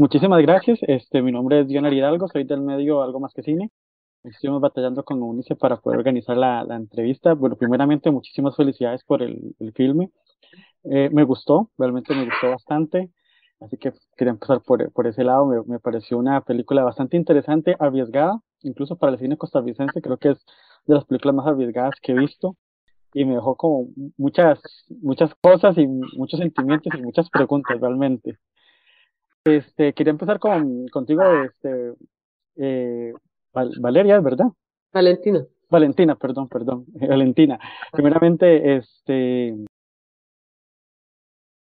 muchísimas gracias. Este, mi nombre es Dionar Hidalgo, soy del medio Algo Más que Cine. Estuvimos batallando con Unice para poder organizar la, la entrevista. Bueno, primeramente, muchísimas felicidades por el, filme. Eh, me gustó, realmente me gustó bastante. Así que quería empezar por, por ese lado. Me, me pareció una película bastante interesante, arriesgada, incluso para el cine costarricense. Creo que es de las películas más arriesgadas que he visto y me dejó como muchas, muchas cosas y muchos sentimientos y muchas preguntas realmente. Este, quería empezar con, contigo, este, eh, Valeria, ¿verdad? Valentina. Valentina, perdón, perdón, Valentina. Primeramente, este,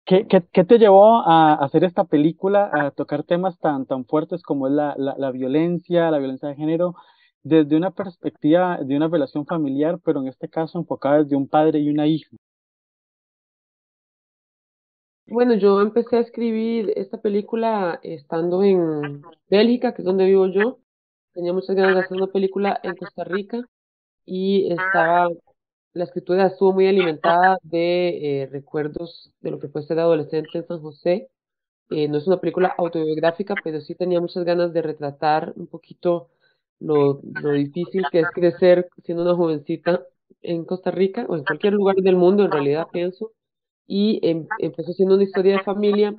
¿qué, qué, qué te llevó a hacer esta película, a tocar temas tan, tan fuertes como es la, la, la violencia, la violencia de género, desde una perspectiva de una relación familiar, pero en este caso enfocada desde un padre y una hija. Bueno, yo empecé a escribir esta película estando en Bélgica, que es donde vivo yo. Tenía muchas ganas de hacer una película en Costa Rica y estaba, la escritura estuvo muy alimentada de eh, recuerdos de lo que fue ser adolescente en San José. Eh, no es una película autobiográfica, pero sí tenía muchas ganas de retratar un poquito lo, lo difícil que es crecer siendo una jovencita en Costa Rica o en cualquier lugar del mundo, en realidad pienso. Y em, empezó siendo una historia de familia,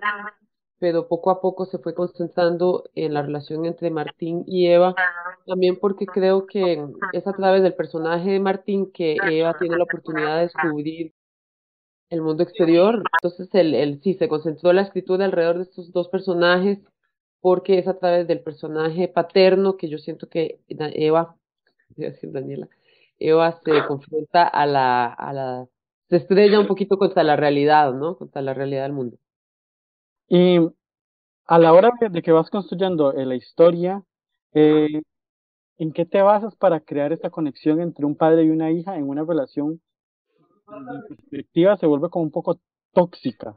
pero poco a poco se fue concentrando en la relación entre Martín y Eva, también porque creo que es a través del personaje de Martín que Eva tiene la oportunidad de descubrir el mundo exterior. Entonces, el, el, sí, se concentró la escritura alrededor de estos dos personajes porque es a través del personaje paterno que yo siento que Eva, voy a decir Daniela, Eva se confronta a la, a la, se estrella un poquito contra la realidad, ¿no? Contra la realidad del mundo. Y a la hora de que vas construyendo la historia, eh, ¿en qué te basas para crear esta conexión entre un padre y una hija en una relación perspectiva se vuelve como un poco tóxica?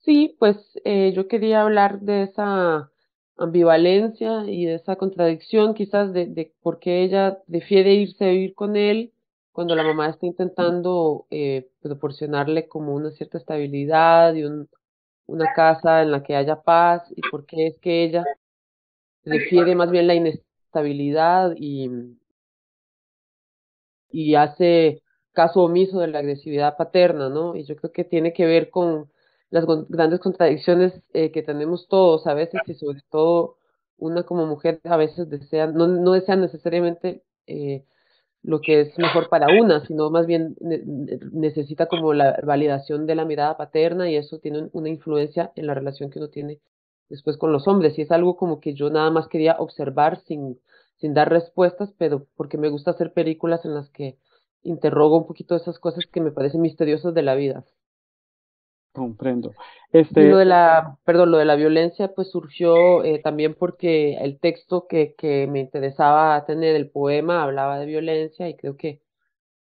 Sí, pues eh, yo quería hablar de esa ambivalencia y de esa contradicción quizás de, de por qué ella defiende irse a vivir con él cuando la mamá está intentando eh, proporcionarle como una cierta estabilidad y un, una casa en la que haya paz y por qué es que ella prefiere más bien la inestabilidad y, y hace caso omiso de la agresividad paterna, ¿no? Y yo creo que tiene que ver con las grandes contradicciones eh, que tenemos todos a veces y sobre todo una como mujer a veces desea, no, no desea necesariamente eh, lo que es mejor para una, sino más bien ne necesita como la validación de la mirada paterna y eso tiene una influencia en la relación que uno tiene después con los hombres y es algo como que yo nada más quería observar sin, sin dar respuestas, pero porque me gusta hacer películas en las que interrogo un poquito esas cosas que me parecen misteriosas de la vida. Comprendo. Este... lo de la, perdón, lo de la violencia pues surgió eh, también porque el texto que, que me interesaba tener, el poema, hablaba de violencia y creo que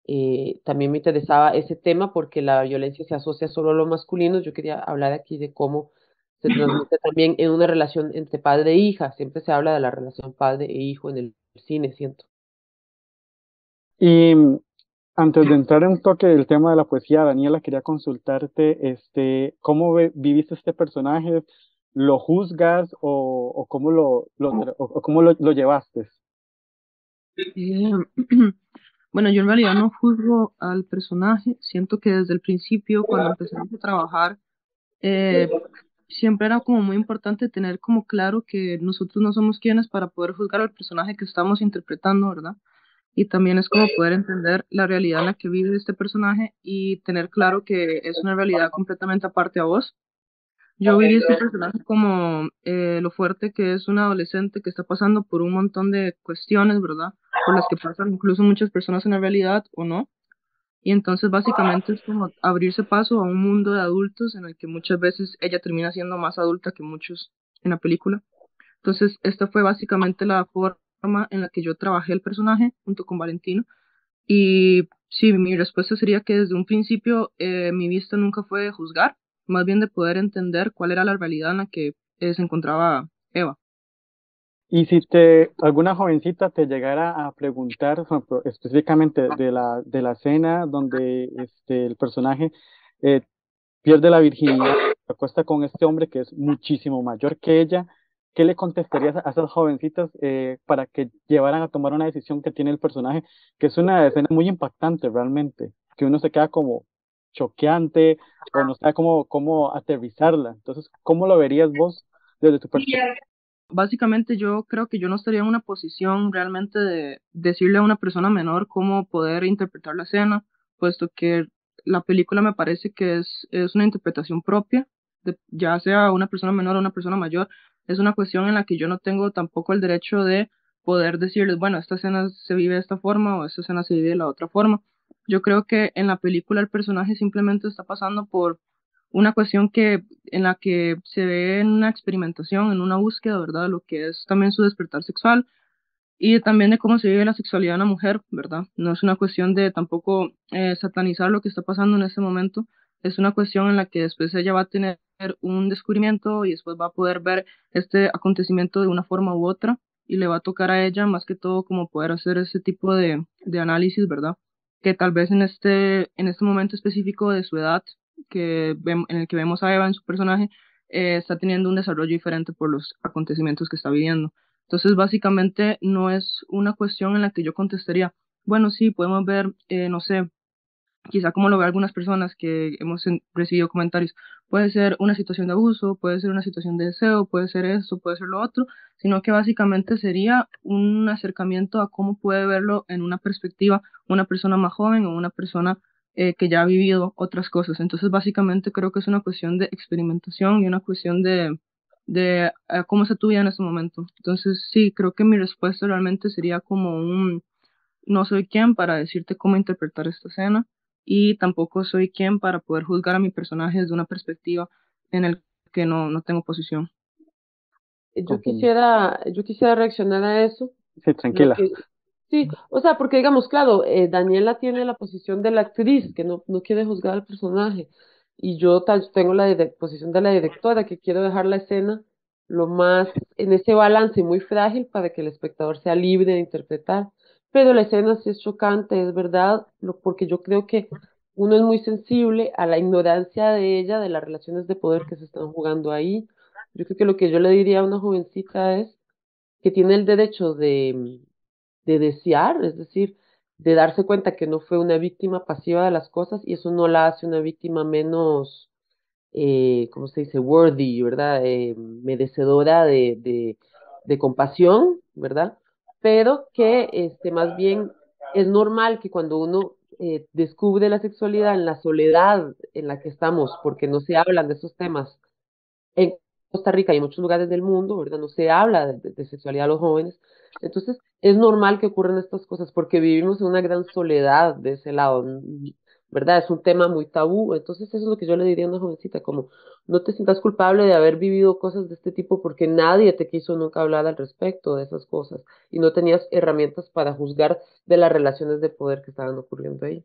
eh, también me interesaba ese tema porque la violencia se asocia solo a lo masculino. Yo quería hablar aquí de cómo se transmite también en una relación entre padre e hija. Siempre se habla de la relación padre e hijo en el cine, siento. Y antes de entrar en un toque del tema de la poesía, Daniela, quería consultarte, este, ¿cómo viviste este personaje? ¿Lo juzgas o, cómo lo, lo o, cómo lo, lo llevaste? Eh, bueno, yo en realidad no juzgo al personaje. Siento que desde el principio, cuando empezamos a trabajar, eh, siempre era como muy importante tener como claro que nosotros no somos quienes para poder juzgar al personaje que estamos interpretando, ¿verdad? Y también es como poder entender la realidad en la que vive este personaje y tener claro que es una realidad completamente aparte a vos. Yo viví este personaje como eh, lo fuerte que es un adolescente que está pasando por un montón de cuestiones, ¿verdad? Por las que pasan incluso muchas personas en la realidad o no. Y entonces básicamente es como abrirse paso a un mundo de adultos en el que muchas veces ella termina siendo más adulta que muchos en la película. Entonces esta fue básicamente la forma en la que yo trabajé el personaje junto con Valentino. Y sí, mi respuesta sería que desde un principio eh, mi vista nunca fue de juzgar, más bien de poder entender cuál era la realidad en la que eh, se encontraba Eva. Y si te, alguna jovencita te llegara a preguntar específicamente de la, de la escena donde este, el personaje eh, pierde la virginidad, se acuesta con este hombre que es muchísimo mayor que ella. ¿Qué le contestarías a esas jovencitas eh, para que llevaran a tomar una decisión que tiene el personaje, que es una escena muy impactante realmente, que uno se queda como choqueante o no sabe cómo, cómo aterrizarla? Entonces, ¿cómo lo verías vos desde tu perspectiva? Básicamente yo creo que yo no estaría en una posición realmente de decirle a una persona menor cómo poder interpretar la escena, puesto que la película me parece que es, es una interpretación propia, ya sea una persona menor o una persona mayor, es una cuestión en la que yo no tengo tampoco el derecho de poder decirles, bueno, esta escena se vive de esta forma o esta escena se vive de la otra forma. Yo creo que en la película el personaje simplemente está pasando por una cuestión que en la que se ve en una experimentación, en una búsqueda, ¿verdad? Lo que es también su despertar sexual y también de cómo se vive la sexualidad de una mujer, ¿verdad? No es una cuestión de tampoco eh, satanizar lo que está pasando en este momento, es una cuestión en la que después ella va a tener un descubrimiento y después va a poder ver este acontecimiento de una forma u otra y le va a tocar a ella más que todo como poder hacer ese tipo de, de análisis, ¿verdad? Que tal vez en este, en este momento específico de su edad, que en el que vemos a Eva en su personaje, eh, está teniendo un desarrollo diferente por los acontecimientos que está viviendo. Entonces, básicamente, no es una cuestión en la que yo contestaría, bueno, sí, podemos ver, eh, no sé, quizá como lo ve algunas personas que hemos recibido comentarios, puede ser una situación de abuso, puede ser una situación de deseo, puede ser eso, puede ser lo otro, sino que básicamente sería un acercamiento a cómo puede verlo en una perspectiva una persona más joven o una persona eh, que ya ha vivido otras cosas. Entonces, básicamente creo que es una cuestión de experimentación y una cuestión de, de eh, cómo se tu vida en ese momento. Entonces, sí, creo que mi respuesta realmente sería como un, no soy quien para decirte cómo interpretar esta escena y tampoco soy quien para poder juzgar a mi personaje desde una perspectiva en el que no, no tengo posición. Yo quisiera, yo quisiera reaccionar a eso. Sí, tranquila. sí, o sea, porque digamos, claro, eh, Daniela tiene la posición de la actriz, que no, no quiere juzgar al personaje, y yo tal, tengo la posición de la directora, que quiero dejar la escena lo más en ese balance muy frágil para que el espectador sea libre de interpretar. Pero la escena sí es chocante, es verdad, porque yo creo que uno es muy sensible a la ignorancia de ella, de las relaciones de poder que se están jugando ahí. Yo creo que lo que yo le diría a una jovencita es que tiene el derecho de, de desear, es decir, de darse cuenta que no fue una víctima pasiva de las cosas y eso no la hace una víctima menos, eh, ¿cómo se dice? Worthy, ¿verdad? Eh, merecedora de, de, de, compasión, ¿verdad? Pero que este, más bien es normal que cuando uno eh, descubre la sexualidad en la soledad en la que estamos, porque no se hablan de esos temas en Costa Rica y en muchos lugares del mundo, ¿verdad? No se habla de, de sexualidad a los jóvenes. Entonces, es normal que ocurran estas cosas porque vivimos en una gran soledad de ese lado, ¿verdad? Es un tema muy tabú. Entonces, eso es lo que yo le diría a una jovencita, como no te sientas culpable de haber vivido cosas de este tipo porque nadie te quiso nunca hablar al respecto de esas cosas y no tenías herramientas para juzgar de las relaciones de poder que estaban ocurriendo ahí.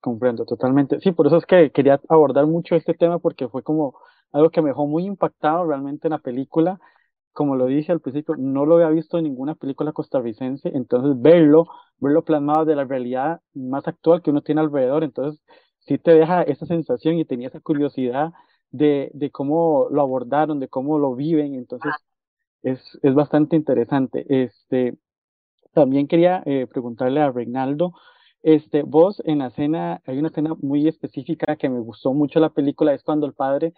Comprendo totalmente. Sí, por eso es que quería abordar mucho este tema porque fue como algo que me dejó muy impactado realmente en la película como lo dije al principio, no lo había visto en ninguna película costarricense, entonces verlo, verlo plasmado de la realidad más actual que uno tiene alrededor, entonces sí te deja esa sensación y tenía esa curiosidad de, de cómo lo abordaron, de cómo lo viven, entonces es, es bastante interesante. Este, también quería eh, preguntarle a Reinaldo, este, vos en la escena, hay una escena muy específica que me gustó mucho la película, es cuando el padre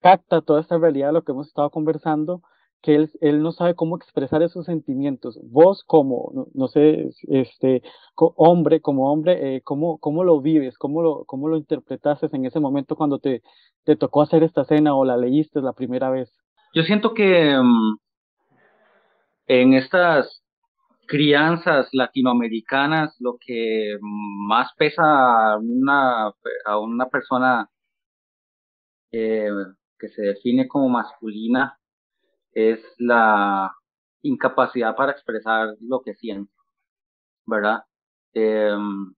capta toda esta realidad de lo que hemos estado conversando que él, él no sabe cómo expresar esos sentimientos. Vos como, no, sé, este, hombre, como hombre, eh, ¿cómo, ¿cómo lo vives? ¿Cómo lo, cómo lo interpretaste en ese momento cuando te, te tocó hacer esta escena o la leíste la primera vez? Yo siento que mm, en estas crianzas latinoamericanas lo que más pesa a una, a una persona eh, que se define como masculina es la incapacidad para expresar lo que siente, ¿verdad? Em,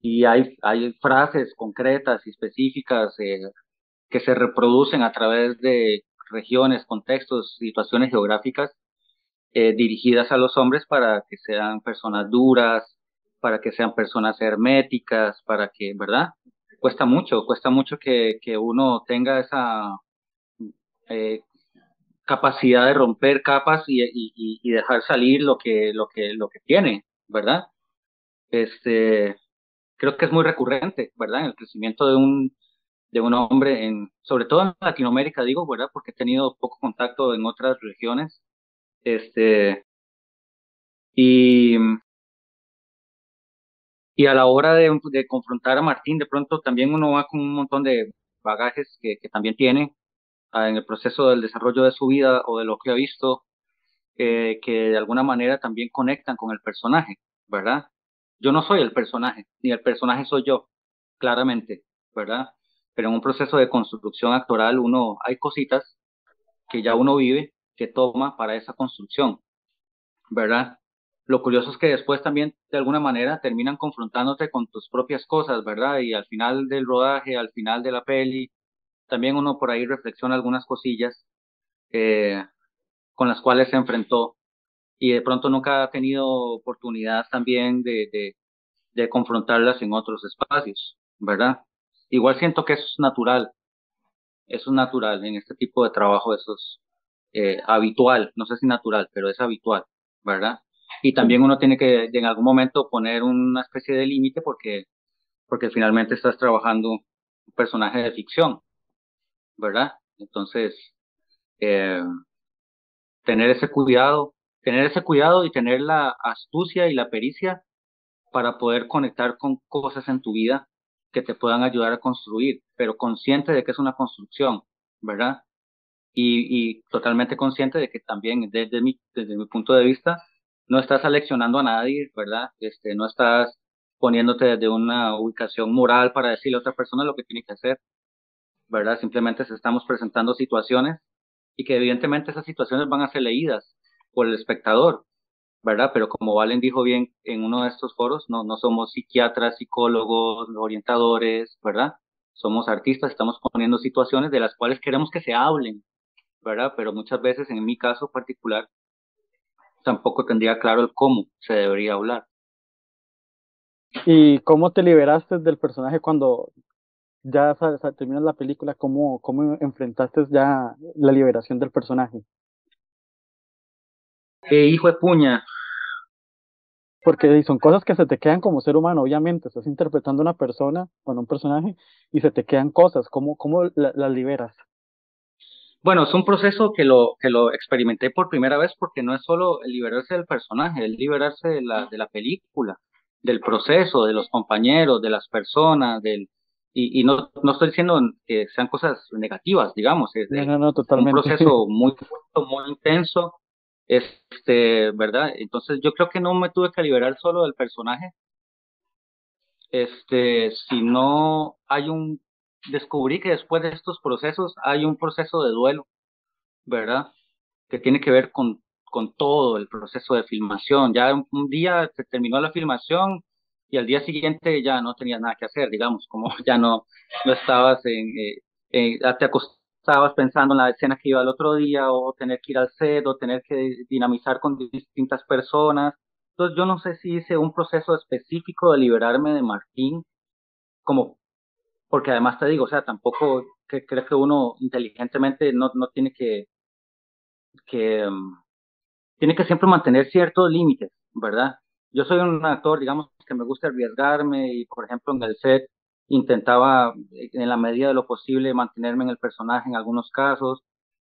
y hay, hay frases concretas y específicas eh, que se reproducen a través de regiones, contextos, situaciones geográficas eh, dirigidas a los hombres para que sean personas duras, para que sean personas herméticas, para que, ¿verdad? cuesta mucho, cuesta mucho que, que uno tenga esa eh, capacidad de romper capas y, dejar salir lo que, lo que, lo que tiene, ¿verdad? Este, creo que es muy recurrente, ¿verdad? En el crecimiento de un, de un hombre, en, sobre todo en Latinoamérica, digo, ¿verdad? Porque he tenido poco contacto en otras regiones. Este, y, a la hora de, confrontar a Martín, de pronto también uno va con un montón de bagajes que, también tiene en el proceso del desarrollo de su vida o de lo que ha visto, eh, que de alguna manera también conectan con el personaje, ¿verdad? Yo no soy el personaje, ni el personaje soy yo, claramente, ¿verdad? Pero en un proceso de construcción actoral uno hay cositas que ya uno vive, que toma para esa construcción, ¿verdad? Lo curioso es que después también de alguna manera terminan confrontándote con tus propias cosas, ¿verdad? Y al final del rodaje, al final de la peli, también uno por ahí reflexiona algunas cosillas eh, con las cuales se enfrentó y de pronto nunca ha tenido oportunidad también de, de, de confrontarlas en otros espacios, ¿verdad? Igual siento que eso es natural, eso es natural en este tipo de trabajo, eso es eh, habitual, no sé si natural, pero es habitual, ¿verdad? Y también uno tiene que en algún momento poner una especie de límite porque, porque finalmente estás trabajando un personaje de ficción, ¿verdad? Entonces, eh, tener ese cuidado, tener ese cuidado y tener la astucia y la pericia para poder conectar con cosas en tu vida que te puedan ayudar a construir, pero consciente de que es una construcción, ¿verdad? Y, totalmente consciente de que también desde mi, desde mi punto de vista no estás aleccionando a nadie, ¿verdad? Este, no estás poniéndote desde una ubicación moral para decirle a otra persona lo que tiene que hacer, ¿verdad? Simplemente se estamos presentando situaciones y que evidentemente esas situaciones van a ser leídas por el espectador, ¿verdad? Pero como Valen dijo bien en uno de estos foros, no, no somos psiquiatras, psicólogos, orientadores, ¿verdad? Somos artistas, estamos poniendo situaciones de las cuales queremos que se hablen, ¿verdad? Pero muchas veces, en mi caso particular, tampoco tendría claro el cómo se debería hablar. ¿Y cómo te liberaste del personaje cuando ya terminas la película? ¿Cómo, ¿Cómo enfrentaste ya la liberación del personaje? Eh, hijo de puña. Porque son cosas que se te quedan como ser humano, obviamente. Estás interpretando a una persona, o un personaje, y se te quedan cosas. ¿Cómo, cómo las la liberas? Bueno, es un proceso que lo, que lo experimenté por primera vez porque no es solo el liberarse del personaje, es liberarse de la, de la película, del proceso, de los compañeros, de las personas, del, y, y no, no estoy diciendo que sean cosas negativas, digamos, es no, no, totalmente. un proceso muy, muy intenso, este, ¿verdad? Entonces yo creo que no me tuve que liberar solo del personaje, este, si no hay un descubrí que después de estos procesos hay un proceso de duelo, ¿verdad? Que tiene que ver con, con todo el proceso de filmación. Ya un, día se terminó la filmación y al día siguiente ya no tenías nada que hacer, digamos, como ya no, no estabas en, eh, te acostabas pensando en la escena que iba el otro día o tener que ir al set o tener que dinamizar con distintas personas. Entonces yo no sé si hice un proceso específico de liberarme de Martín como porque además te digo, o sea, tampoco que, creo que uno inteligentemente no, no tiene que, que um, tiene que siempre mantener ciertos límites, ¿verdad? Yo soy un actor, digamos, que me gusta arriesgarme y, por ejemplo, en el set intentaba, en la medida de lo posible, mantenerme en el personaje en algunos casos.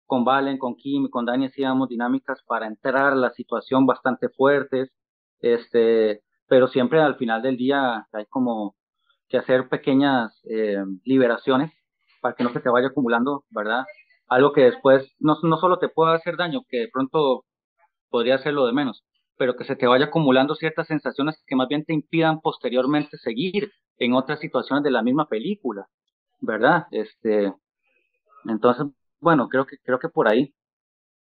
Con Valen, con Kim con Dani hacíamos dinámicas para entrar a la situación bastante fuertes, este, pero siempre al final del día hay como que hacer pequeñas eh, liberaciones para que no se te vaya acumulando, ¿verdad? Algo que después no, no solo te pueda hacer daño, que de pronto podría hacerlo de menos, pero que se te vaya acumulando ciertas sensaciones que más bien te impidan posteriormente seguir en otras situaciones de la misma película, ¿verdad? Este, entonces, bueno, creo que creo que por ahí.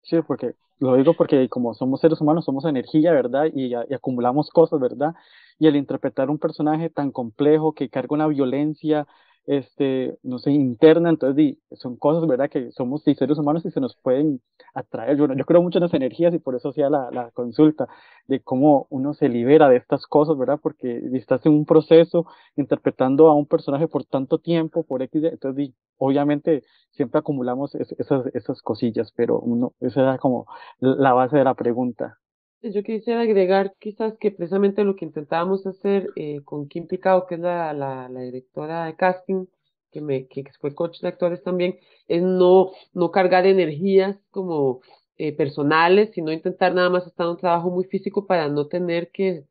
Sí, porque lo digo porque como somos seres humanos, somos energía, ¿verdad? Y, acumulamos cosas, ¿verdad? Y el interpretar un personaje tan complejo que carga una violencia este, no sé, interna, entonces son cosas, ¿verdad? Que somos seres humanos y se nos pueden atraer. Yo, yo creo mucho en las energías y por eso hacía la, la consulta de cómo uno se libera de estas cosas, ¿verdad? Porque estás en un proceso interpretando a un personaje por tanto tiempo, por X, entonces obviamente siempre acumulamos esas, esas cosillas, pero uno, esa era como la base de la pregunta. Yo quisiera agregar quizás que precisamente lo que intentábamos hacer eh, con Kim Picado, que es la, la, directora de casting, que, me, que fue coach de actores también, es no, no cargar energías como eh, personales, sino intentar nada más estar en un trabajo muy físico para no tener que,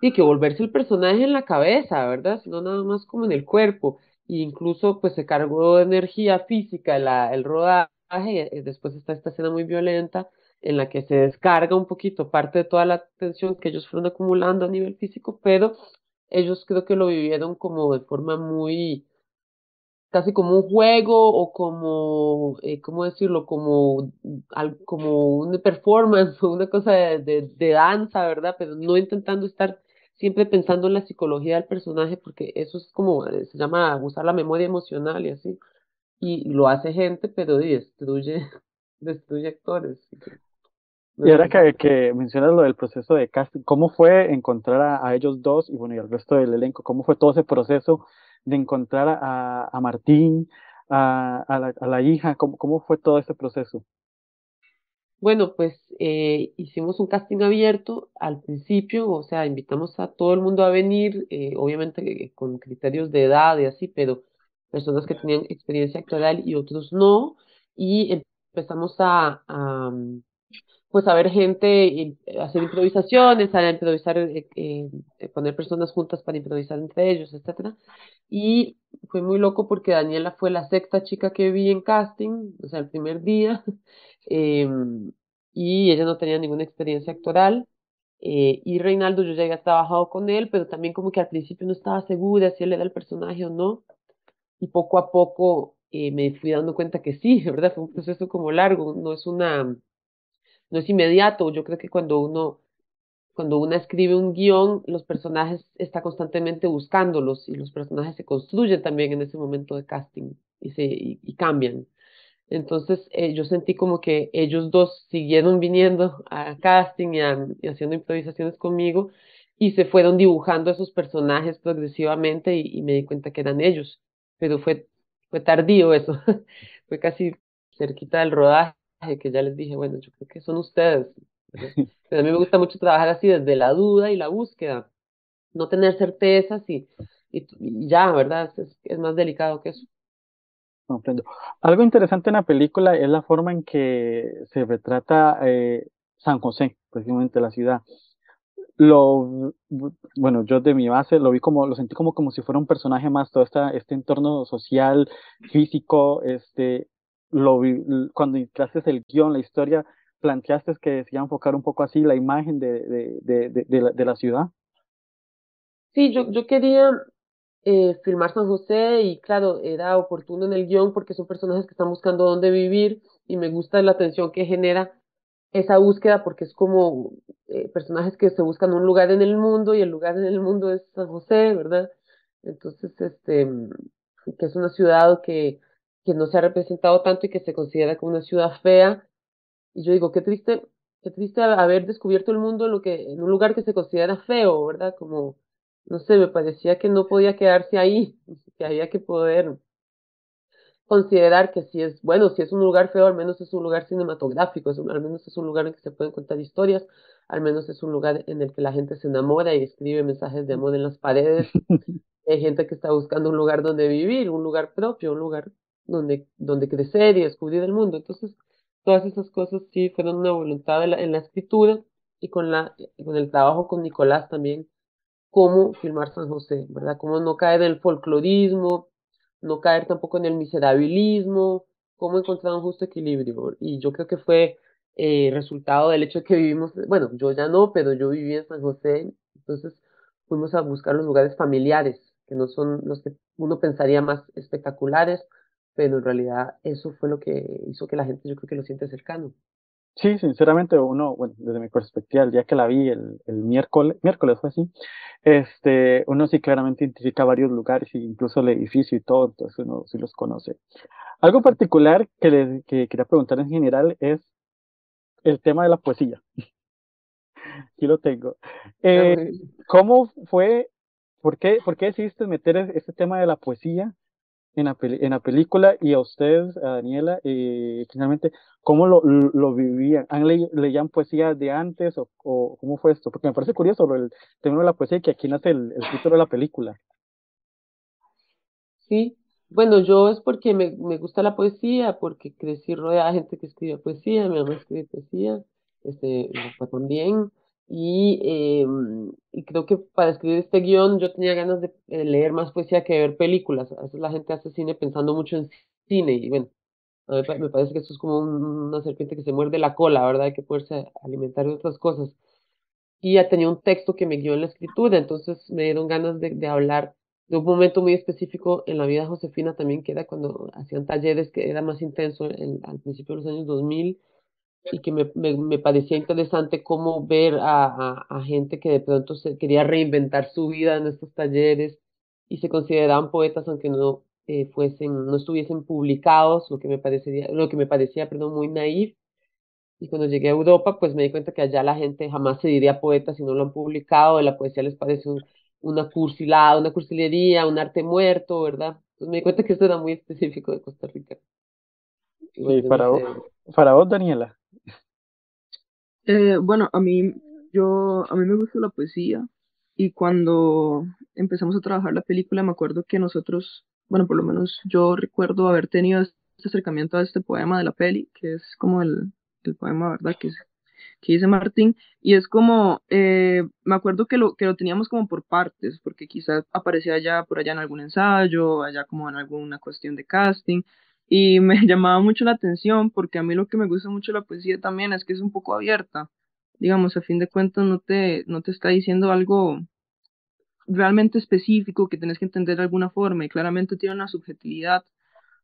sí, que volverse el personaje en la cabeza, ¿verdad? Sino nada más como en el cuerpo. E incluso pues se cargó de energía física la, el rodaje, eh, después está esta escena muy violenta en la que se descarga un poquito parte de toda la tensión que ellos fueron acumulando a nivel físico, pero ellos creo que lo vivieron como de forma muy, casi como un juego o como, eh, ¿cómo decirlo? Como, como una performance o una cosa de, de, danza, ¿verdad? Pero no intentando estar siempre pensando en la psicología del personaje, porque eso es como, eh, se llama usar la memoria emocional y así. Y lo hace gente, pero destruye, destruye actores. Y ahora que, que, mencionas lo del proceso de casting, ¿cómo fue encontrar a, ellos dos y bueno, y al resto del elenco? ¿Cómo fue todo ese proceso de encontrar a, a Martín, a, a, la, a la hija? ¿Cómo, ¿Cómo fue todo ese proceso? Bueno, pues eh, hicimos un casting abierto al principio, o sea, invitamos a todo el mundo a venir, eh, obviamente con criterios de edad y así, pero personas que tenían experiencia actoral y otros no, y empezamos a, a pues a ver gente, hacer improvisaciones, a improvisar, eh, eh, poner personas juntas para improvisar entre ellos, etcétera. Y fue muy loco porque Daniela fue la sexta chica que vi en casting, o sea, el primer día, em, y ella no tenía ninguna experiencia actoral. Eh, y Reinaldo, yo ya había trabajado con él, pero también como que al principio no estaba segura si él era el personaje o no. Y poco a poco me fui dando cuenta que sí, ¿verdad? Fue un proceso como largo, no es una no es inmediato. Yo creo que cuando uno, cuando uno escribe un guion, los personajes está constantemente buscándolos y los personajes se construyen también en ese momento de casting y, se, y, cambian. Entonces eh, yo sentí como que ellos dos siguieron viniendo a casting y, haciendo improvisaciones conmigo y se fueron dibujando esos personajes progresivamente y, y, me di cuenta que eran ellos. Pero fue, fue tardío eso, fue casi cerquita del rodaje que ya les dije, bueno, yo creo que son ustedes. Pero a mí me gusta mucho trabajar así desde la duda y la búsqueda, no tener certezas y, y, ya, ¿verdad? Es, es, más delicado que eso. Comprendo. Algo interesante en la película es la forma en que se retrata eh, San José, precisamente la ciudad. Lo, bueno, yo de mi base lo vi como, lo sentí como, como si fuera un personaje más, todo esta, este entorno social, físico, este, lo cuando creaste el guion, la historia, planteaste que se iba enfocar un poco así la imagen de, de, de, de la ciudad. Sí, yo, yo quería eh, filmar San José y claro, era oportuno en el guion porque son personajes que están buscando dónde vivir y me gusta la atención que genera esa búsqueda porque es como eh, personajes que se buscan un lugar en el mundo y el lugar en el mundo es San José, ¿verdad? Entonces, este, que es una ciudad que que no se ha representado tanto y que se considera como una ciudad fea. Y yo digo, qué triste, qué triste haber descubierto el mundo en, lo que, en un lugar que se considera feo, ¿verdad? Como, no sé, me parecía que no podía quedarse ahí, que había que poder considerar que si es, bueno, si es un lugar feo, al menos es un lugar cinematográfico, es al menos es un lugar en que se pueden contar historias, al menos es un lugar en el que la gente se enamora y escribe mensajes de amor en las paredes. Hay gente que está buscando un lugar donde vivir, un lugar propio, un lugar donde, donde crecer y descubrir el mundo. Entonces, todas esas cosas sí fueron una voluntad en la escritura y con, la, con el trabajo con Nicolás también, cómo filmar San José, ¿verdad? Cómo no caer en el folclorismo, no caer tampoco en el miserabilismo, cómo encontrar un justo equilibrio. Y yo creo que fue eh, resultado del hecho de que vivimos, bueno, yo ya no, pero yo viví en San José, entonces fuimos a buscar los lugares familiares, que no son los que uno pensaría más espectaculares, pero en realidad eso fue lo que hizo que la gente yo creo que lo siente cercano. Sí, sinceramente, uno, bueno, desde mi perspectiva, el día que la vi, el, el miércoles, miércoles fue así, este, uno sí claramente identifica varios lugares, incluso el edificio y todo, entonces uno sí los conoce. Algo particular que, les, que quería preguntar en general es el tema de la poesía. Aquí lo tengo. Eh, ¿Cómo fue, por qué, por qué decidiste meter este tema de la poesía en la, en la película y a ustedes, a Daniela, eh, finalmente, ¿cómo lo, lo vivían? ¿Han leían poesía de antes o, cómo fue esto? Porque me parece curioso el tema de la poesía y que aquí nace el, el título de la película. Sí, bueno, yo es porque me, me gusta la poesía, porque crecí rodeada de gente que escribe poesía, mi mamá escribe poesía, este, mi también, y, eh, creo que para escribir este guion yo tenía ganas de leer más poesía que ver películas. A veces la gente hace cine pensando mucho en cine y bueno, a mí me parece que esto es como una serpiente que se muerde la cola, ¿verdad? Hay que poderse alimentar de otras cosas. Y ya tenía un texto que me guió en la escritura, entonces me dieron ganas de, hablar de un momento muy específico en la vida de Josefina también, que era cuando hacían talleres, que era más intenso en, al principio de los años 2000 y que me, me, me parecía interesante cómo ver a, a, gente que de pronto se quería reinventar su vida en estos talleres y se consideraban poetas aunque no eh, fuesen, no estuviesen publicados, lo que me parecería, lo que me parecía, perdón, muy naif. Y cuando llegué a Europa, pues me di cuenta que allá la gente jamás se diría poeta si no lo han publicado, la poesía les parece una cursilada, una cursilería, un arte muerto, ¿verdad? Entonces me di cuenta que esto era muy específico de Costa Rica. Sí, para, vos, para vos, Daniela. Eh, bueno, a mí, yo, a mí me gusta la poesía y cuando empezamos a trabajar la película me acuerdo que nosotros, bueno, por lo menos yo recuerdo haber tenido este acercamiento a este poema de la peli, que es como el, el poema, ¿verdad? Que, que dice Martín, y es como, eh, me acuerdo que lo, que lo teníamos como por partes, porque quizás aparecía allá por allá en algún ensayo, allá como en alguna cuestión de casting, y me llamaba mucho la atención porque a mí lo que me gusta mucho de la poesía también es que es un poco abierta. Digamos, a fin de cuentas no te, no te está diciendo algo realmente específico que tienes que entender de alguna forma y claramente tiene una subjetividad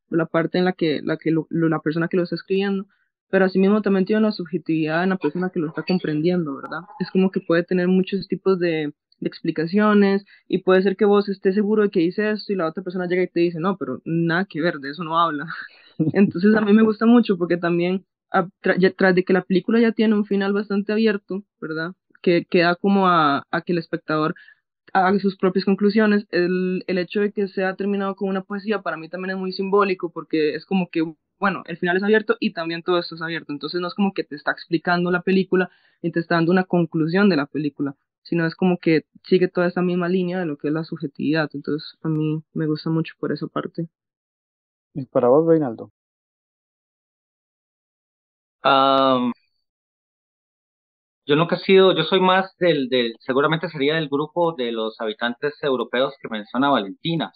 la parte en la que, la, que la persona que lo está escribiendo, pero asimismo también tiene una subjetividad en la persona que lo está comprendiendo, ¿verdad? Es como que puede tener muchos tipos de, de explicaciones y puede ser que vos estés seguro de que dice esto y la otra persona llega y te dice, no, pero nada que ver, de eso no habla. Entonces a mí me gusta mucho porque también tras de que la película ya tiene un final bastante abierto, ¿verdad? Que queda como a, a que el espectador haga sus propias conclusiones, el, el hecho de que sea terminado con una poesía para mí también es muy simbólico porque es como que, bueno, el final es abierto y también todo esto es abierto, entonces no es como que te está explicando la película y te está dando una conclusión de la película, sino es como que sigue toda esa misma línea de lo que es la subjetividad. Entonces, a mí me gusta mucho por esa parte. ¿Y para vos, Reinaldo? yo nunca he sido, yo soy más del, del, seguramente sería del grupo de los habitantes europeos que menciona Valentina,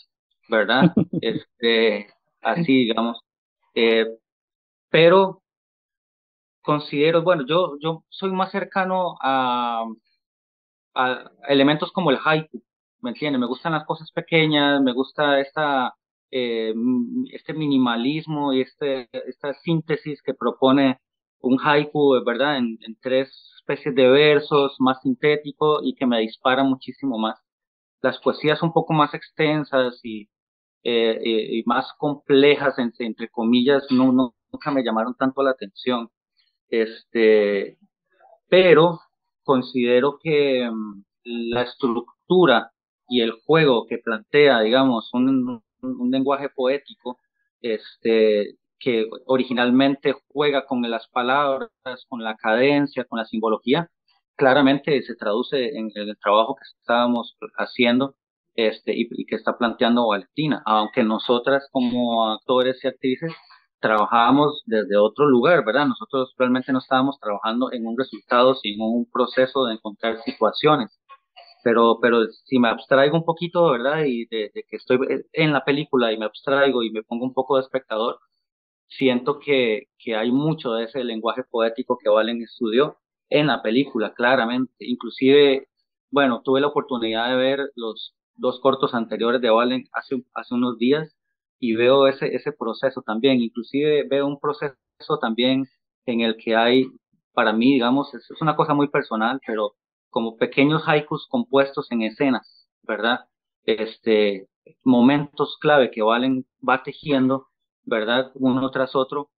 ¿verdad? este, así, digamos. Eh, pero considero, bueno, yo, yo soy más cercano a, a elementos como el haiku, ¿me entiendes? Me gustan las cosas pequeñas, me gusta esta, eh, este minimalismo y este, esta síntesis que propone un haiku, ¿verdad? En, tres especies de versos, más sintético y que me dispara muchísimo más. Las poesías un poco más extensas y, eh, más complejas, entre, comillas, nunca me llamaron tanto la atención. Este, pero considero que um, la estructura y el juego que plantea, digamos, un, un, lenguaje poético, este, que originalmente juega con las palabras, con la cadencia, con la simbología, claramente se traduce en, el trabajo que estábamos haciendo este, y, y, que está planteando Valentina, aunque nosotras como actores y actrices trabajábamos desde otro lugar, ¿verdad? Nosotros realmente no estábamos trabajando en un resultado, sino en un proceso de encontrar situaciones. Pero, pero si me abstraigo un poquito, ¿verdad? Y de, que estoy en la película y me abstraigo y me pongo un poco de espectador, siento que, que hay mucho de ese lenguaje poético que Valen estudió en la película, claramente. Inclusive, bueno, tuve la oportunidad de ver los dos cortos anteriores de Valen hace, hace unos días y veo ese, ese proceso también, inclusive veo un proceso también en el que hay para mí, digamos, es, es una cosa muy personal, pero como pequeños haikus compuestos en escenas, ¿verdad? Este, momentos clave que Valen va tejiendo, ¿verdad? Uno tras otro,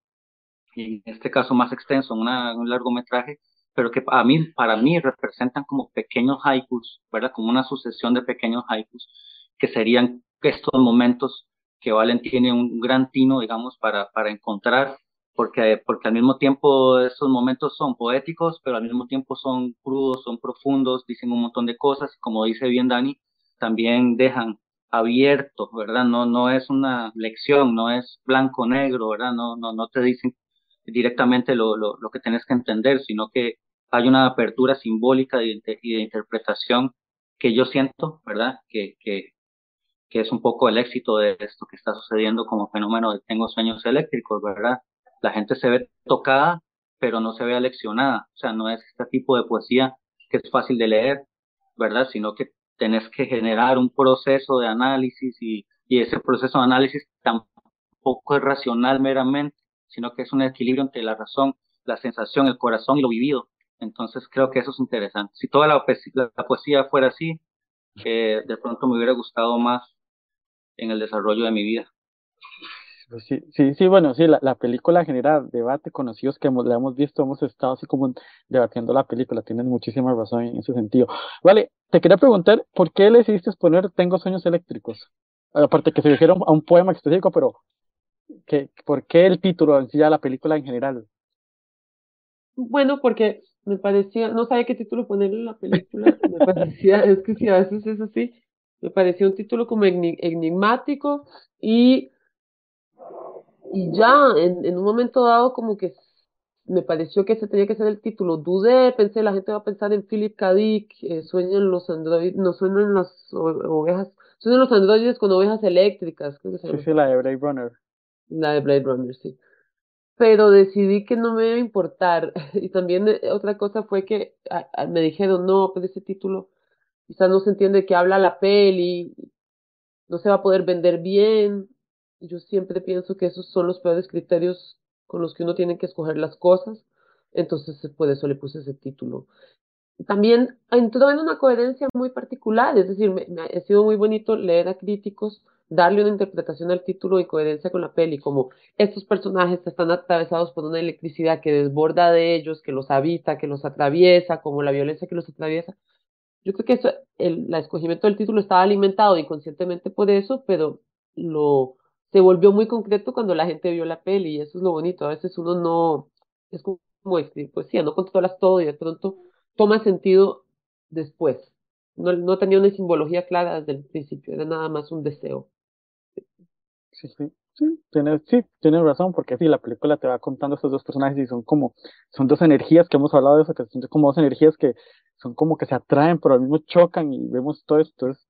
y en este caso más extenso, una, un largometraje, pero que a mí, para mí representan como pequeños haikus, ¿verdad? Como una sucesión de pequeños haikus, que serían estos momentos que Valen tiene un gran tino, digamos, para, para encontrar, porque, porque al mismo tiempo esos momentos son poéticos, pero al mismo tiempo son crudos, son profundos, dicen un montón de cosas, como dice bien Dani, también dejan abierto, ¿verdad? No, no es una lección, no es blanco-negro, ¿verdad? No, no, no te dicen directamente lo, lo, lo que tienes que entender, sino que hay una apertura simbólica y de, de, interpretación que yo siento, ¿verdad? Que, que, que es un poco el éxito de esto que está sucediendo como fenómeno de tengo sueños eléctricos, ¿verdad? La gente se ve tocada, pero no se ve aleccionada, o sea, no es este tipo de poesía que es fácil de leer, ¿verdad? Sino que tenés que generar un proceso de análisis y, y ese proceso de análisis tampoco es racional meramente, sino que es un equilibrio entre la razón, la sensación, el corazón y lo vivido. Entonces creo que eso es interesante. Si toda la, la poesía fuera así, eh, de pronto me hubiera gustado más en el desarrollo de mi vida. Pues sí, sí, sí, bueno, sí, la, la película genera debate, conocidos que hemos, la hemos visto, hemos estado así como debatiendo la película, tienen muchísima razón en ese sentido. Vale, te quería preguntar, ¿por qué le decidiste poner Tengo sueños eléctricos? Aparte que se refiere a un poema específico, pero ¿qué, ¿por qué el título en sí ya la película en general? Bueno, porque me parecía, no sabía qué título ponerle a la película, me parecía, es que si a veces es así, me parecía un título como enigmático y y ya, en, en un momento dado, como que me pareció que ese tenía que ser el título. Dudé, pensé, la gente va a pensar en Philip K. Dick, eh, sueñan los androides, no sueñan las ovejas, sueñan los androides con ovejas eléctricas. Creo que se sí, sí, la de Blade Runner. La de Blade Runner, sí. Pero decidí que no me iba a importar. Y también eh, otra cosa fue que a, a, me dijeron, no, pero ese título quizás no se entiende que habla la peli, no se va a poder vender bien. Yo siempre pienso que esos son los peores criterios con los que uno tiene que escoger las cosas. Entonces, por eso le puse ese título. También entró en una coherencia muy particular, es decir, me, ha sido muy bonito leer a críticos, darle una interpretación al título en coherencia con la peli, como estos personajes están atravesados por una electricidad que desborda de ellos, que los habita, que los atraviesa, como la violencia que los atraviesa. Yo creo que eso, el, el escogimiento del título estaba alimentado inconscientemente por eso, pero lo, se volvió muy concreto cuando la gente vio la peli y eso es lo bonito. A veces uno no, es como escribir poesía, no controlas todo y de pronto toma sentido después. No, no tenía una simbología clara desde el principio, era nada más un deseo. Sí, sí. Sí, tienes, sí, tienes razón, porque sí, la película te va contando estos dos personajes y son como, son dos energías que hemos hablado de eso, que son como dos energías que son como que se atraen, pero al mismo chocan y vemos todo esto. Entonces,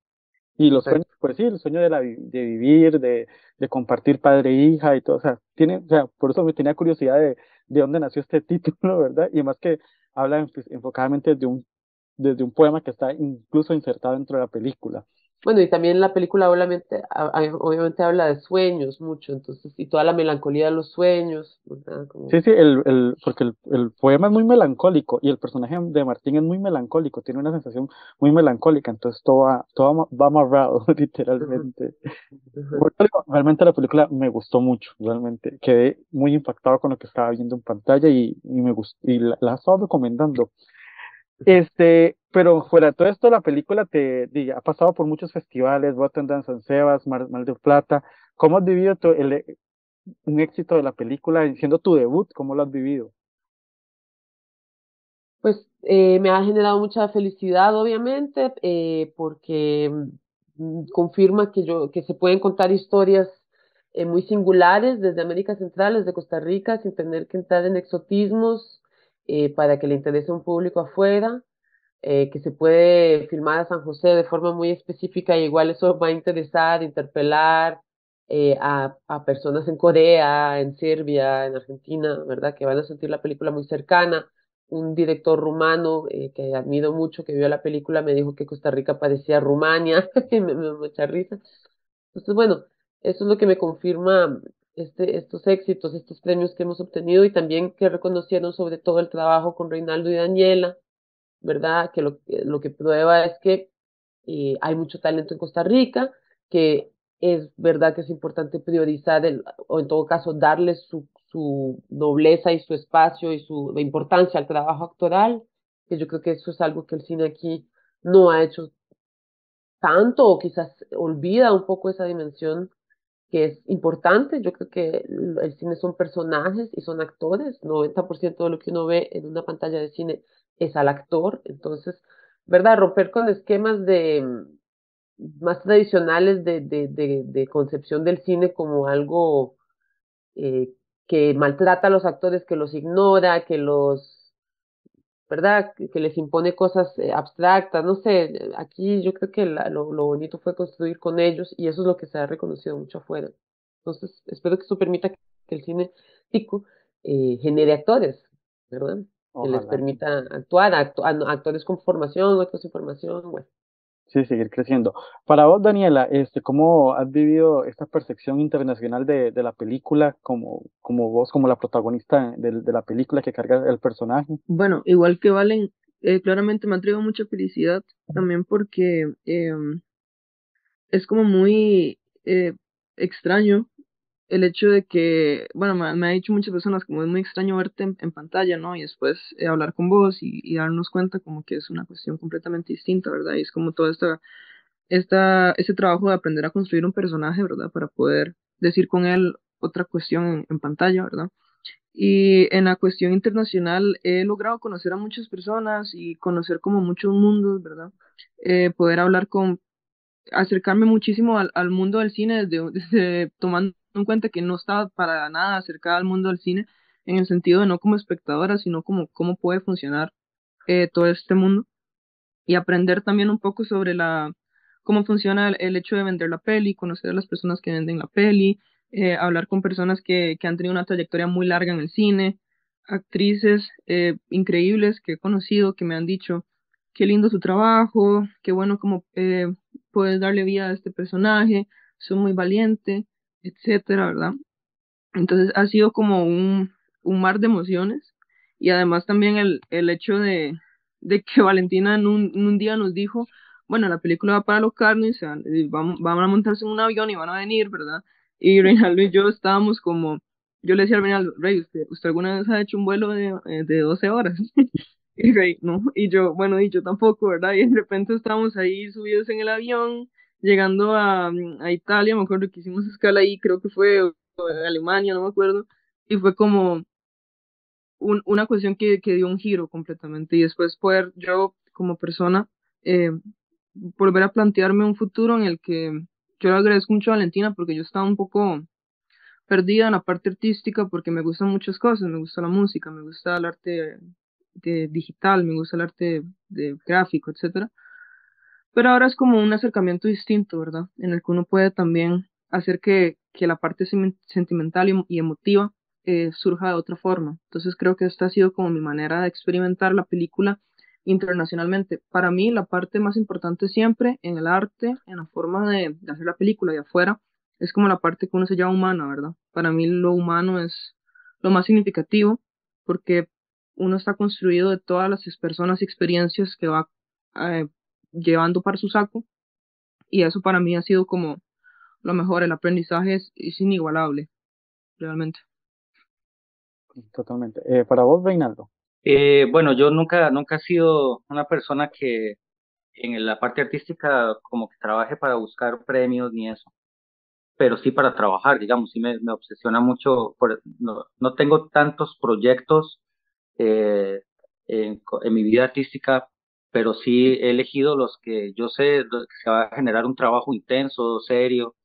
y los sueños, pues sí, el sueño de, la, de vivir, de, de compartir padre e hija y todo, o sea, tiene, o sea, por eso me tenía curiosidad de, de dónde nació este título, ¿verdad? Y más que habla enfocadamente desde un, desde un poema que está incluso insertado dentro de la película. Bueno, y también la película obviamente, obviamente habla de sueños mucho, entonces, y toda la melancolía de los sueños. Como... Sí, sí, el, el, porque el, el, poema es muy melancólico y el personaje de Martín es muy melancólico, tiene una sensación muy melancólica, entonces todo va, todo va amarrado, literalmente. Uh -huh. realmente la película me gustó mucho, realmente. Quedé muy impactado con lo que estaba viendo en pantalla y, y me gustó, y la, la estaba recomendando. Este, pero fuera de todo esto, la película te, te ha pasado por muchos festivales, Rotterdam, San Sebas, Mar, Mar del Plata. ¿Cómo has vivido tu, el, un éxito de la película siendo tu debut? ¿Cómo lo has vivido? Pues eh, me ha generado mucha felicidad, obviamente, eh, porque mm, confirma que yo que se pueden contar historias eh, muy singulares desde América Central, desde Costa Rica, sin tener que entrar en exotismos eh, para que le interese a un público afuera, eh, que se puede filmar a San José de forma muy específica y igual eso va a interesar, interpelar eh, a, a, personas en Corea, en Serbia, en Argentina, ¿verdad? Que van a sentir la película muy cercana. Un director rumano eh, que admiro mucho, que vio la película, me dijo que Costa Rica parecía Rumania, me, me, mucha risa. Entonces, bueno, eso es lo que me confirma este, estos éxitos, estos premios que hemos obtenido y también que reconocieron sobre todo el trabajo con Reinaldo y Daniela, ¿verdad? Que lo, lo que prueba es que eh, hay mucho talento en Costa Rica, que es verdad que es importante priorizar el, o en todo caso darle su, su nobleza y su espacio y su importancia al trabajo actoral, que yo creo que eso es algo que el cine aquí no ha hecho tanto o quizás olvida un poco esa dimensión que es importante. Yo creo que el cine son personajes y son actores. 90% de lo que uno ve en una pantalla de cine es al actor. Entonces, ¿verdad? Romper con esquemas de mm, más tradicionales de, de, de, de concepción del cine como algo eh, que maltrata a los actores, que los ignora, que los ¿verdad? Que, les impone cosas eh, abstractas, no sé, aquí yo creo que lo, lo, bonito fue construir con ellos y eso es lo que se ha reconocido mucho afuera. Entonces, espero que eso permita que el cine tico eh, genere actores, ¿verdad? Que les permita actuar, actores con formación, otros sin formación, bueno. Sí, seguir creciendo. Para vos, Daniela, este, ¿cómo has vivido esta percepción internacional de, de la película como, como vos, como la protagonista de, la película que carga el personaje? Bueno, igual que Valen, eh, claramente me ha traído mucha felicidad también porque eh, es como muy eh, extraño el hecho de que, bueno, me, me ha dicho muchas personas como es muy extraño verte en, pantalla, ¿no? Y después eh, hablar con vos y, darnos cuenta como que es una cuestión completamente distinta, ¿verdad? Y es como todo esta, esta, ese trabajo de aprender a construir un personaje, ¿verdad? Para poder decir con él otra cuestión en, pantalla, ¿verdad? Y en la cuestión internacional he logrado conocer a muchas personas y conocer como muchos mundos, ¿verdad? Eh, poder hablar con, acercarme muchísimo al, mundo del cine desde, tomando en cuenta que no estaba para nada acercada al mundo del cine en el sentido de no como espectadora, sino como cómo puede funcionar eh, todo este mundo. Y aprender también un poco sobre la cómo funciona el, hecho de vender la peli, conocer a las personas que venden la peli, eh, hablar con personas que, han tenido una trayectoria muy larga en el cine, actrices eh, increíbles que he conocido que me han dicho qué lindo su trabajo, qué bueno como puedes darle vida a este personaje, soy muy valiente etcétera, ¿verdad? Entonces ha sido como un, mar de emociones y además también el, hecho de, que Valentina en un, día nos dijo, bueno, la película va para los carnes, vamos, van a montarse en un avión y van a venir, ¿verdad? Y Reinaldo y yo estábamos como, yo le decía a Reinaldo, Rey, ¿usted, ¿usted alguna vez ha hecho un vuelo de, eh, de 12 horas? y Rey, no, y yo, bueno, y yo tampoco, ¿verdad? Y de repente estábamos ahí subidos en el avión, llegando a, a, Italia, me acuerdo que hicimos escala ahí, creo que fue Alemania, no me acuerdo, y fue como un, una cuestión que, que, dio un giro completamente, y después poder yo como persona eh, volver a plantearme un futuro en el que yo le agradezco mucho a Valentina porque yo estaba un poco perdida en la parte artística porque me gustan muchas cosas, me gusta la música, me gusta el arte digital, me gusta el arte de gráfico, etcétera pero ahora es como un acercamiento distinto, ¿verdad? En el que uno puede también hacer que, que la parte sentimental y, emotiva eh, surja de otra forma. Entonces creo que esta ha sido como mi manera de experimentar la película internacionalmente. Para mí la parte más importante siempre en el arte, en la forma de, de hacer la película de afuera, es como la parte que uno se llama humana, ¿verdad? Para mí lo humano es lo más significativo porque uno está construido de todas las personas y experiencias que va eh, llevando para su saco. Y eso para mí ha sido como lo mejor. El aprendizaje es, inigualable, realmente. Totalmente. Eh, para vos, Reinaldo. Eh, bueno, yo nunca, nunca he sido una persona que en la parte artística como que trabaje para buscar premios ni eso, pero sí para trabajar, digamos, sí me, me obsesiona mucho, por, no, no tengo tantos proyectos eh, en, en, mi vida artística pero sí he elegido los que yo sé que va a generar un trabajo intenso, serio,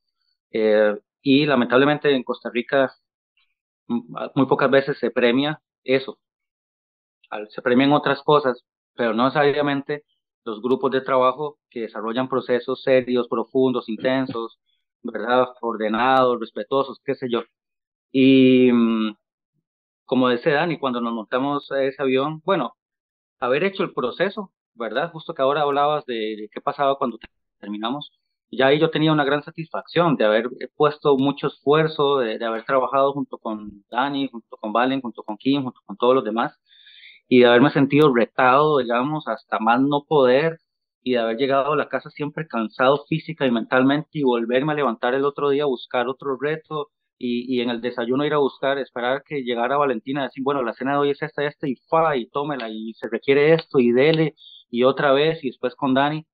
eh, y lamentablemente en Costa Rica muy pocas veces se premia eso. Se premian otras cosas, pero no necesariamente los grupos de trabajo que desarrollan procesos serios, profundos, intensos, ¿verdad? Ordenados, respetuosos, qué sé yo. Y mm, como decía Dani, cuando nos montamos a ese avión, bueno, haber hecho el proceso ¿verdad? Justo que ahora hablabas de, qué pasaba cuando terminamos. ya ahí yo tenía una gran satisfacción de haber puesto mucho esfuerzo, de, haber trabajado junto con Dani, junto con Valen, junto con Kim, junto con todos los demás, y de haberme sentido retado, digamos, hasta más no poder, y de haber llegado a la casa siempre cansado física y mentalmente, y volverme a levantar el otro día a buscar otro reto, y, y en el desayuno ir a buscar, esperar que llegara Valentina, decir, bueno, la cena de hoy es esta, esta, y fa, y tómela, y se requiere esto, y dele, y otra vez, y después con Dani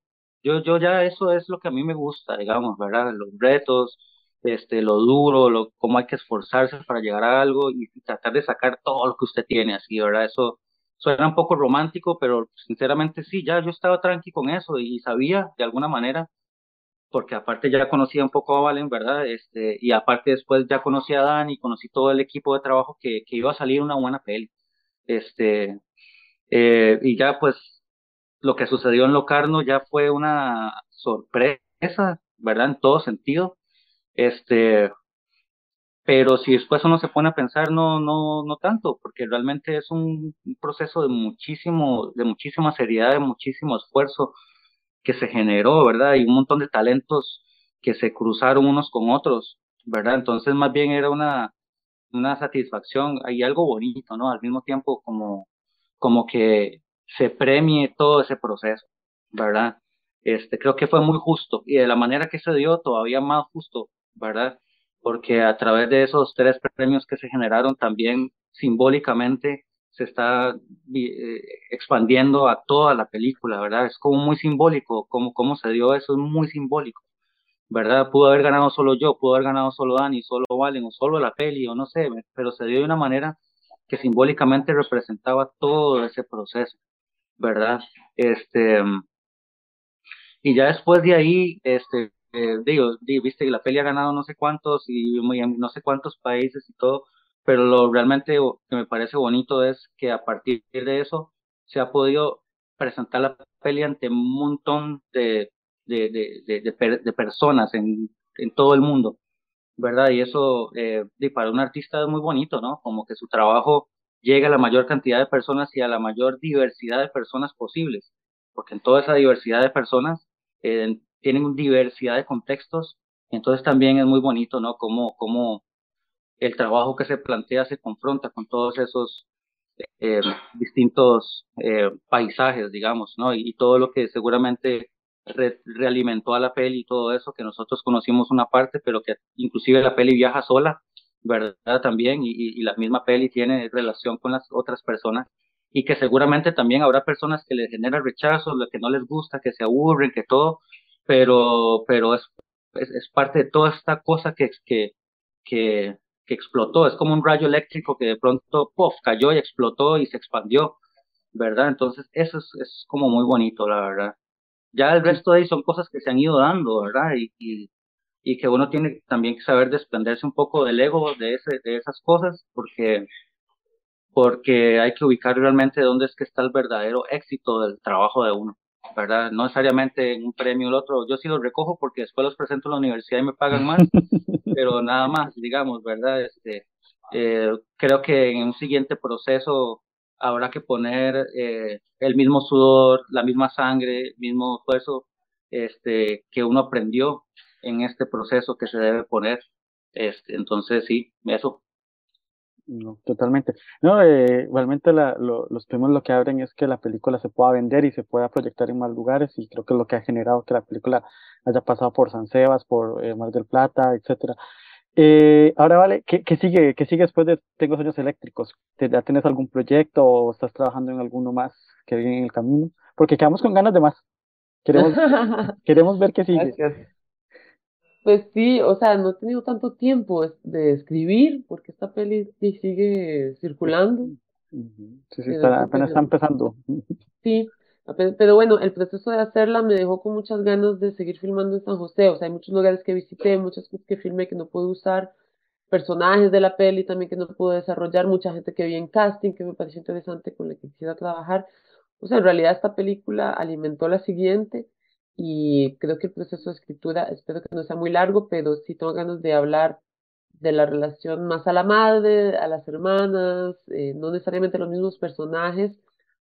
yo, yo ya eso es lo que a mí me gusta, digamos, ¿verdad? Los retos, este, lo duro, lo, cómo hay que esforzarse para llegar a algo y, tratar de sacar todo lo que usted tiene, así, ¿verdad? Eso suena un poco romántico, pero sinceramente sí, ya yo estaba tranqui con eso y sabía de alguna manera, porque aparte ya conocía un poco a Valen, ¿verdad? Este, y aparte después ya conocí a Dani, conocí todo el equipo de trabajo que, que iba a salir una buena peli. Este, eh, y ya pues lo que sucedió en Locarno ya fue una sorpresa, ¿verdad? En todo sentido. Este, pero si después uno se pone a pensar, no, no, no tanto, porque realmente es un, proceso de muchísimo, de muchísima seriedad, de muchísimo esfuerzo que se generó, ¿verdad? Y un montón de talentos que se cruzaron unos con otros, ¿verdad? Entonces más bien era una, una satisfacción y algo bonito, ¿no? Al mismo tiempo como, como que se premie todo ese proceso, ¿verdad? Este, creo que fue muy justo y de la manera que se dio todavía más justo, ¿verdad? Porque a través de esos tres premios que se generaron también simbólicamente se está eh, expandiendo a toda la película, ¿verdad? Es como muy simbólico, como cómo se dio eso es muy simbólico, ¿verdad? Pudo haber ganado solo yo, pudo haber ganado solo Dani, solo Valen o solo la peli o no sé, pero se dio de una manera que simbólicamente representaba todo ese proceso. ¿verdad? Este, y ya después de ahí, este, eh, digo, viste que la peli ha ganado no sé cuántos y no sé cuántos países y todo, pero lo realmente que me parece bonito es que a partir de eso se ha podido presentar la peli ante un montón de, de, de, de, personas en, en todo el mundo, ¿verdad? Y eso eh, para un artista es muy bonito, ¿no? Como que su trabajo llegue a la mayor cantidad de personas y a la mayor diversidad de personas posibles, porque en toda esa diversidad de personas eh, tienen diversidad de contextos, entonces también es muy bonito, ¿no? Cómo, cómo el trabajo que se plantea se confronta con todos esos eh, distintos eh, paisajes, digamos, ¿no? Y, todo lo que seguramente realimentó a la peli y todo eso, que nosotros conocimos una parte, pero que inclusive la peli viaja sola ¿verdad? También, y, la misma peli tiene relación con las otras personas, y que seguramente también habrá personas que les generan rechazo, que no les gusta, que se aburren, que todo, pero, pero es, es, parte de toda esta cosa que, que, que, que explotó, es como un rayo eléctrico que de pronto, puff, cayó y explotó y se expandió, ¿verdad? Entonces, eso es, es como muy bonito, la verdad. Ya el resto de ahí son cosas que se han ido dando, ¿verdad? y, y que uno tiene también que saber desprenderse un poco del ego de, ese, de esas cosas, porque, porque hay que ubicar realmente dónde es que está el verdadero éxito del trabajo de uno, ¿verdad? No necesariamente en un premio o el otro, yo sí los recojo porque después los presento a la universidad y me pagan más, pero nada más, digamos, ¿verdad? Este, eh, creo que en un siguiente proceso habrá que poner eh, el mismo sudor, la misma sangre, el mismo esfuerzo este, que uno aprendió en este proceso que se debe poner. Este, entonces, sí, eso. No, totalmente. No, eh, igualmente la, los temas lo que abren es que la película se pueda vender y se pueda proyectar en más lugares y creo que es lo que ha generado que la película haya pasado por San Sebas, por eh, Mar del Plata, etcétera. Eh, ahora vale, ¿qué, ¿qué, sigue? ¿Qué sigue después de Tengo Sueños Eléctricos? ¿Ya tienes algún proyecto o estás trabajando en alguno más que viene en el camino? Porque quedamos con ganas de más. Queremos, queremos ver qué sigue. Pues sí, o sea, no he tenido tanto tiempo de escribir porque esta peli sigue circulando. Sí, sí, está, apenas está empezando. Sí, pero bueno, el proceso de hacerla me dejó con muchas ganas de seguir filmando en San José. O sea, hay muchos lugares que visité, muchas cosas que filmé que no pude usar, personajes de la peli también que no pude desarrollar, mucha gente que vi en casting que me pareció interesante con la que quisiera trabajar. O sea, en realidad esta película alimentó la siguiente y creo que el proceso de escritura espero que no sea muy largo, pero sí tengo ganas de hablar de la relación más a la madre, a las hermanas, eh, no necesariamente los mismos personajes,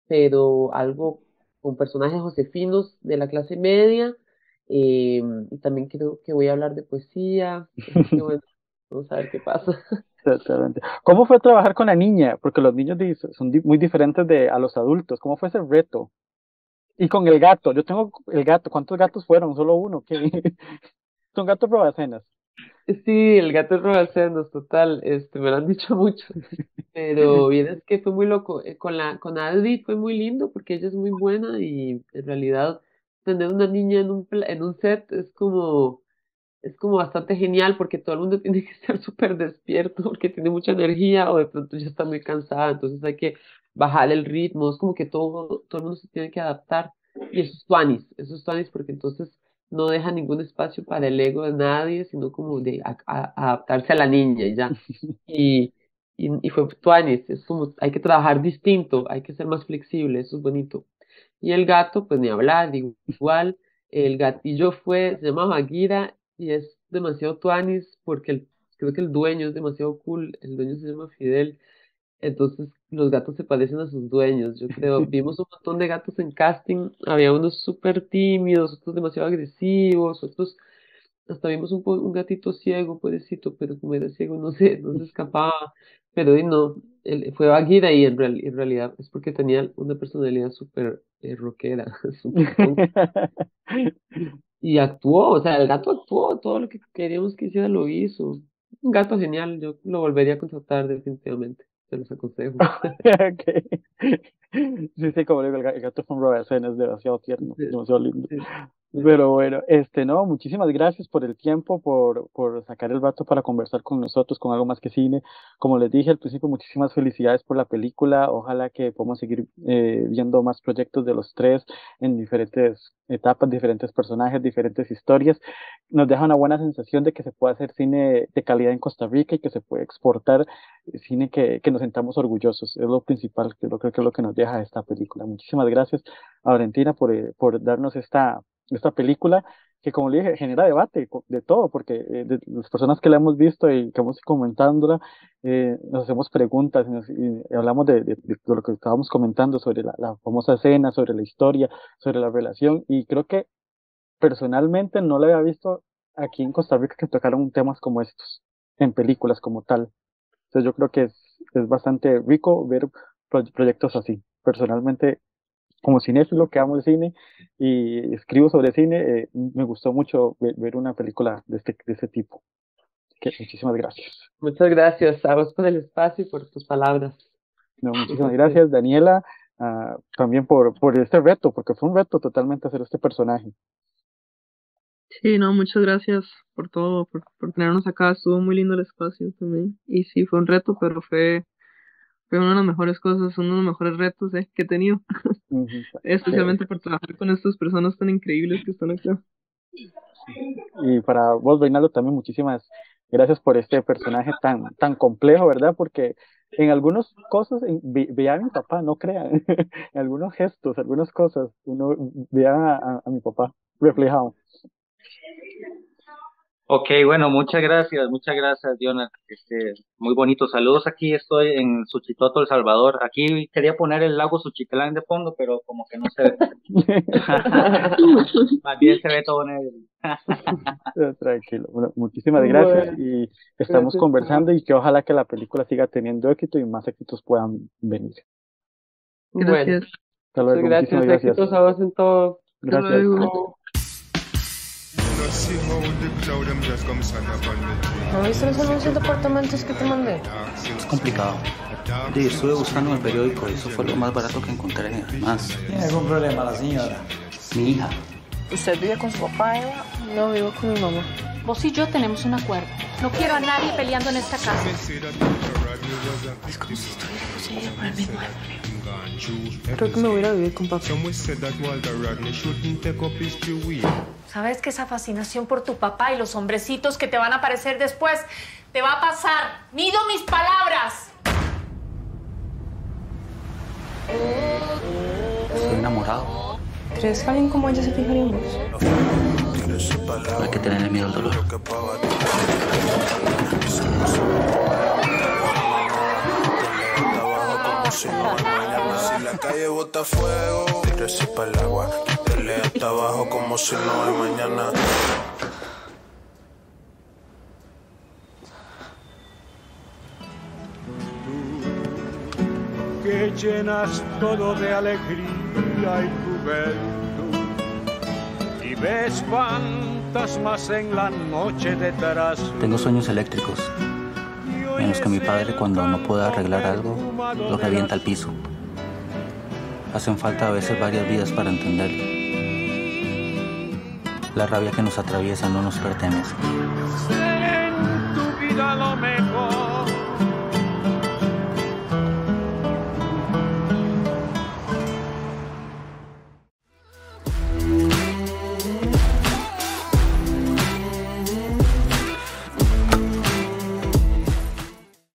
pero algo con personajes josefinos de la clase media Eh, y también creo que voy a hablar de poesía. bueno, vamos a ver qué pasa. ¿Cómo fue trabajar con la niña? Porque los niños son muy diferentes de a los adultos. ¿Cómo fue ese reto? Y con el gato, yo tengo el gato, ¿cuántos gatos fueron? Solo uno. Son gatos probacenas. Sí, el gato es probacenos, total, este, me lo han dicho mucho, pero bien es que fue muy loco, eh, con la, con Adi fue muy lindo porque ella es muy buena y en realidad tener una niña en un, en un set es como, es como bastante genial porque todo el mundo tiene que estar súper despierto porque tiene mucha energía o de pronto ya está muy cansada, entonces hay que bajar el ritmo, es como que todo, todo el mundo se tiene que adaptar y eso es tuanis, eso es tuanis porque entonces no deja ningún espacio para el ego de nadie, sino como de adaptarse a la niña y ya. Y, y, y fue tuanis, es como hay que trabajar distinto, hay que ser más flexible, eso es bonito. Y el gato, pues ni hablar, igual, el gatillo fue, se llama Magira y es demasiado tuanis porque el, creo que el dueño es demasiado cool, el dueño se llama Fidel entonces los gatos se parecen a sus dueños, yo creo. Vimos un montón de gatos en casting, había unos súper tímidos, otros demasiado agresivos, otros hasta vimos un, un gatito ciego, pobrecito, pero como era ciego no se, no se escapaba. Pero y no, él, fue Bagheera y en, en, realidad es porque tenía una personalidad súper eh, rockera, y actuó, o sea, el gato actuó, todo lo que queríamos que hiciera lo hizo. Un gato genial, yo lo volvería a contratar definitivamente se los aconsejo. okay. Sí, sí, como digo, el gato con Robert es demasiado tierno, demasiado lindo. Pero bueno, este, no, muchísimas gracias por el tiempo, por, por sacar el rato para conversar con nosotros, con algo más que cine. Como les dije al principio, muchísimas felicidades por la película. Ojalá que podamos seguir eh, viendo más proyectos de los tres en diferentes etapas, diferentes personajes, diferentes historias. Nos deja una buena sensación de que se puede hacer cine de calidad en Costa Rica y que se puede exportar cine que, que nos sentamos orgullosos. Es lo principal, que creo que es lo que nos deja esta película. Muchísimas gracias a Valentina por, eh, por darnos esta esta película que como le dije genera debate de todo porque eh, de las personas que la hemos visto y que hemos comentándola eh, nos hacemos preguntas y, hablamos de, lo que estábamos comentando sobre la, la, famosa escena sobre la historia sobre la relación y creo que personalmente no la había visto aquí en Costa Rica que tocaron temas como estos en películas como tal. Entonces yo creo que es, es bastante rico ver proyectos así. Personalmente como cinéfilo que amo el cine y escribo sobre cine, eh, me gustó mucho ver, una película de este, de este tipo. Que, muchísimas gracias. Muchas gracias a vos por el espacio y por tus palabras. No, muchísimas gracias, Daniela, uh, también por, por este reto, porque fue un reto totalmente hacer este personaje. Sí, no, muchas gracias por todo, por, por tenernos acá. Estuvo muy lindo el espacio también. Y sí, fue un reto, pero fue fue una de las mejores cosas, uno de los mejores retos eh, que he tenido, especialmente por trabajar con estas personas tan increíbles que están acá. Y para vos, Reinaldo, también muchísimas gracias por este personaje tan, tan complejo, ¿verdad? Porque en algunas cosas veía a mi papá, no crean, en algunos gestos, algunas cosas, uno veía a, a mi papá reflejado. Ok, bueno, muchas gracias, muchas gracias, Diona. Este, muy bonitos saludos. Aquí estoy en Suchitoto, El Salvador. Aquí quería poner el lago Suchitlán de fondo, pero como que no se ve. Más bien se ve todo negro. Tranquilo. Bueno, muchísimas gracias y estamos conversando y que ojalá que la película siga teniendo éxito y más éxitos puedan venir. Gracias. Hasta luego. Gracias, gracias. éxitos a vos en todo. Gracias. ¿No viste los anuncios de apartamentos que te mandé? Es complicado. Sí, estuve buscando en el periódico y eso fue lo más barato que encontré. Más. ¿Tiene algún problema la señora? Mi hija. ¿Usted vive con su papá, Eva? No, vivo con mi mamá. Vos y yo tenemos un acuerdo. No quiero a nadie peleando en esta casa. Es como si estuviéramos por el mismo Creo que me voy a vivir con papá. ¿Sabes que esa fascinación por tu papá y los hombrecitos que te van a aparecer después te va a pasar? Mido mis palabras. Estoy enamorado. ¿Crees que alguien como ella se fijaría en vos? No hay que tenerle miedo al dolor. Si la calle bota fuego, el agua, Dale hasta abajo como si no hay mañana. que llenas todo de alegría y juventud y ves fantasmas en la noche detrás. Tengo sueños eléctricos, en los que mi padre cuando no puede arreglar algo, lo revienta al piso. Hacen falta a veces varias vidas para entenderlo. La rabia que nos atraviesa no nos pertenece.